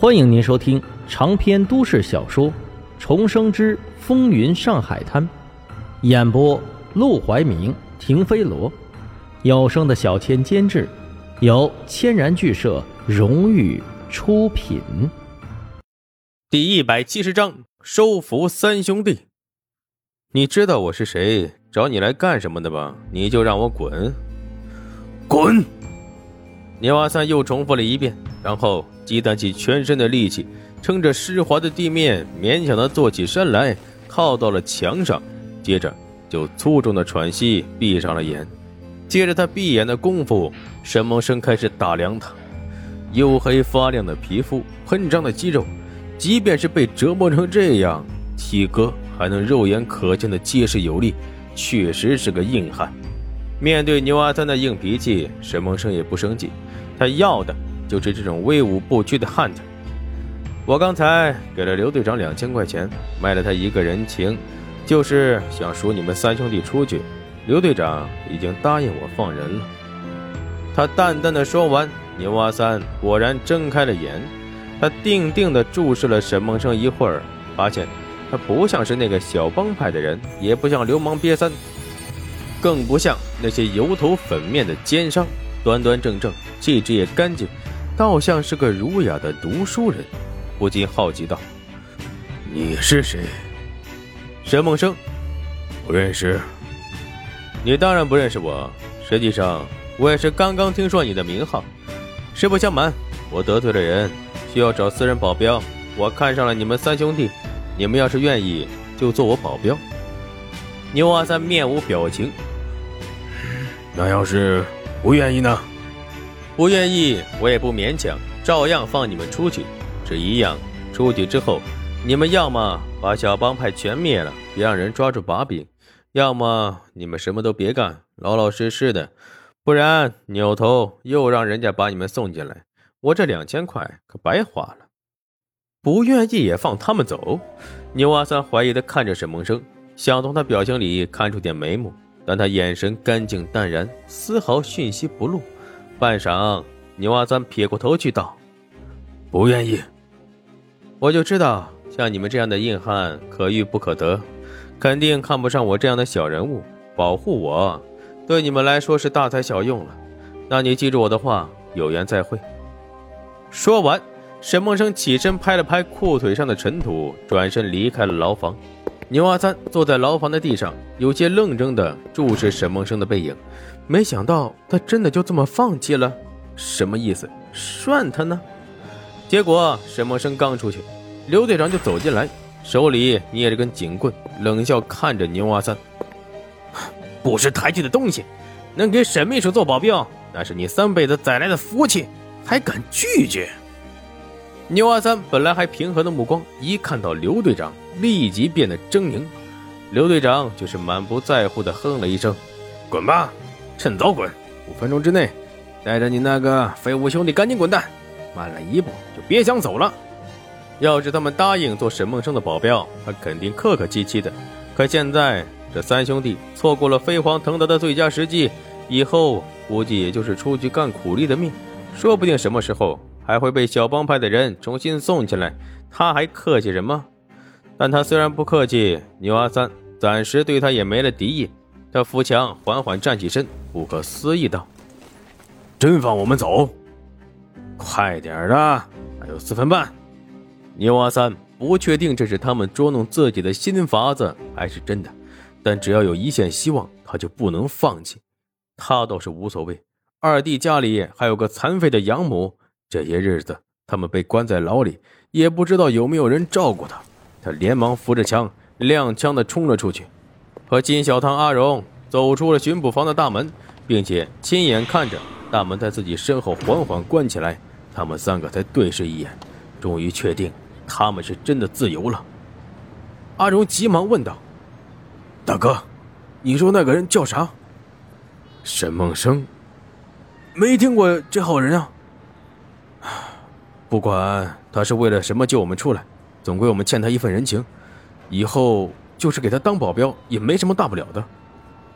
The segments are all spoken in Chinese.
欢迎您收听长篇都市小说《重生之风云上海滩》，演播：陆怀明、停飞罗，有声的小千监制，由千然剧社荣誉出品。第一百七十章收服三兄弟。你知道我是谁，找你来干什么的吧？你就让我滚，滚！牛阿三又重复了一遍，然后积攒起全身的力气，撑着湿滑的地面，勉强的坐起身来，靠到了墙上，接着就粗重的喘息，闭上了眼。接着他闭眼的功夫，沈梦生开始打量他，黝黑发亮的皮肤，喷张的肌肉，即便是被折磨成这样，体格还能肉眼可见的结实有力，确实是个硬汉。面对牛阿三的硬脾气，沈梦生也不生气。他要的就是这种威武不屈的汉子。我刚才给了刘队长两千块钱，卖了他一个人情，就是想赎你们三兄弟出去。刘队长已经答应我放人了。他淡淡的说完，牛阿三果然睁开了眼。他定定的注视了沈梦生一会儿，发现他不像是那个小帮派的人，也不像流氓瘪三，更不像那些油头粉面的奸商。端端正正，气质也干净，倒像是个儒雅的读书人，不禁好奇道：“你是谁？”沈梦生，不认识。你当然不认识我，实际上我也是刚刚听说你的名号。实不相瞒，我得罪了人，需要找私人保镖。我看上了你们三兄弟，你们要是愿意，就做我保镖。牛阿三面无表情。那要是……不愿意呢，不愿意，我也不勉强，照样放你们出去。这一样，出去之后，你们要么把小帮派全灭了，别让人抓住把柄；要么你们什么都别干，老老实实的，不然扭头又让人家把你们送进来，我这两千块可白花了。不愿意也放他们走。牛阿三怀疑的看着沈梦生，想从他表情里看出点眉目。但他眼神干净淡然，丝毫讯息不露。半晌，牛阿三撇过头去道：“不愿意。我就知道，像你们这样的硬汉可遇不可得，肯定看不上我这样的小人物。保护我，对你们来说是大材小用了。那你记住我的话，有缘再会。”说完，沈梦生起身拍了拍裤腿上的尘土，转身离开了牢房。牛阿三坐在牢房的地上，有些愣怔地注视沈梦生的背影。没想到他真的就这么放弃了，什么意思？涮他呢？结果沈梦生刚出去，刘队长就走进来，手里捏着根警棍，冷笑看着牛阿三：“不识抬举的东西，能给沈秘书做保镖，那是你三辈子攒来的福气，还敢拒绝？”牛阿三本来还平和的目光，一看到刘队长，立即变得狰狞。刘队长就是满不在乎的哼了一声：“滚吧，趁早滚！五分钟之内，带着你那个废物兄弟赶紧滚蛋！慢了一步就别想走了。要是他们答应做沈梦生的保镖，他肯定客客气气的。可现在这三兄弟错过了飞黄腾达的最佳时机，以后估计也就是出去干苦力的命，说不定什么时候……”还会被小帮派的人重新送进来，他还客气什么？但他虽然不客气，牛阿三暂时对他也没了敌意。他扶墙缓缓站起身，不可思议道：“真放我们走？快点的，还有四分半。”牛阿三不确定这是他们捉弄自己的新法子，还是真的，但只要有一线希望，他就不能放弃。他倒是无所谓，二弟家里还有个残废的养母。这些日子，他们被关在牢里，也不知道有没有人照顾他。他连忙扶着墙，踉跄地冲了出去，和金小汤、阿荣走出了巡捕房的大门，并且亲眼看着大门在自己身后缓缓关起来。他们三个才对视一眼，终于确定他们是真的自由了。阿荣急忙问道：“大哥，你说那个人叫啥？”沈梦生，没听过这号人啊。不管他是为了什么救我们出来，总归我们欠他一份人情，以后就是给他当保镖也没什么大不了的。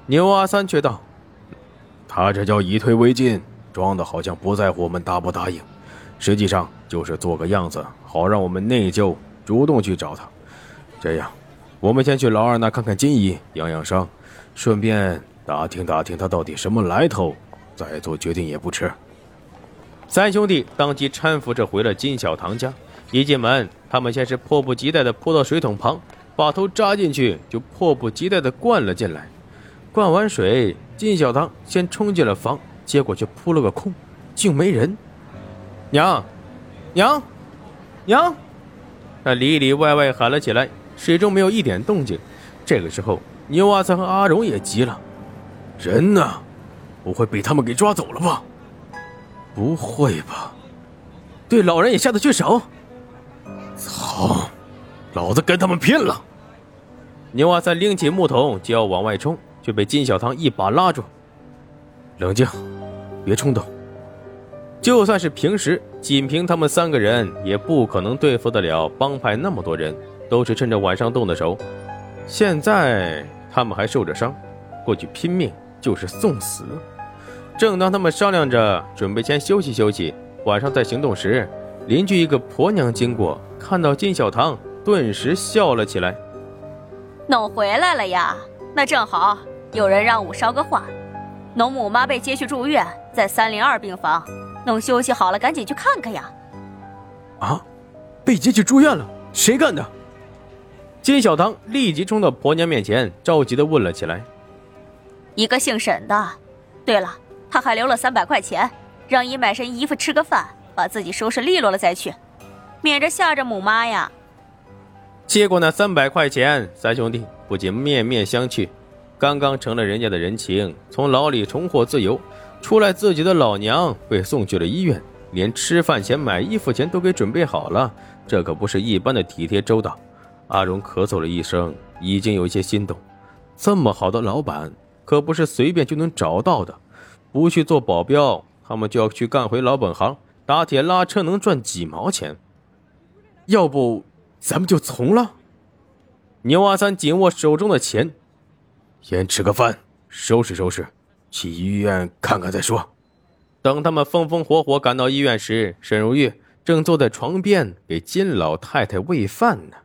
牛阿三却道：“他这叫以退为进，装的好像不在乎我们答不答应，实际上就是做个样子，好让我们内疚，主动去找他。这样，我们先去老二那看看金姨，养养伤，顺便打听打听他到底什么来头，再做决定也不迟。三兄弟当即搀扶着回了金小堂家。一进门，他们先是迫不及待地扑到水桶旁，把头扎进去，就迫不及待地灌了进来。灌完水，金小堂先冲进了房，结果却扑了个空，竟没人。娘，娘，娘！他里里外外喊了起来，始终没有一点动静。这个时候，牛阿三和阿荣也急了：“人呢？不会被他们给抓走了吧？”不会吧？对老人也下得去手？操！老子跟他们拼了！牛阿三拎起木桶就要往外冲，却被金小汤一把拉住：“冷静，别冲动。就算是平时，仅凭他们三个人也不可能对付得了帮派那么多人，都是趁着晚上动的手。现在他们还受着伤，过去拼命就是送死。”正当他们商量着准备先休息休息，晚上再行动时，邻居一个婆娘经过，看到金小棠，顿时笑了起来：“弄回来了呀？那正好，有人让我捎个话，农母妈被接去住院，在三零二病房，弄休息好了，赶紧去看看呀。”啊，被接去住院了？谁干的？金小棠立即冲到婆娘面前，着急的问了起来：“一个姓沈的。对了。”他还留了三百块钱，让姨买身衣服、吃个饭，把自己收拾利落了再去，免着吓着母妈呀。接过那三百块钱，三兄弟不仅面面相觑，刚刚成了人家的人情，从牢里重获自由，出来自己的老娘被送去了医院，连吃饭钱、买衣服钱都给准备好了，这可不是一般的体贴周到。阿荣咳嗽了一声，已经有些心动，这么好的老板，可不是随便就能找到的。不去做保镖，他们就要去干回老本行，打铁拉车能赚几毛钱。要不，咱们就从了。牛阿三紧握手中的钱，先吃个饭，收拾收拾，去医院看看再说。等他们风风火火赶到医院时，沈如玉正坐在床边给金老太太喂饭呢。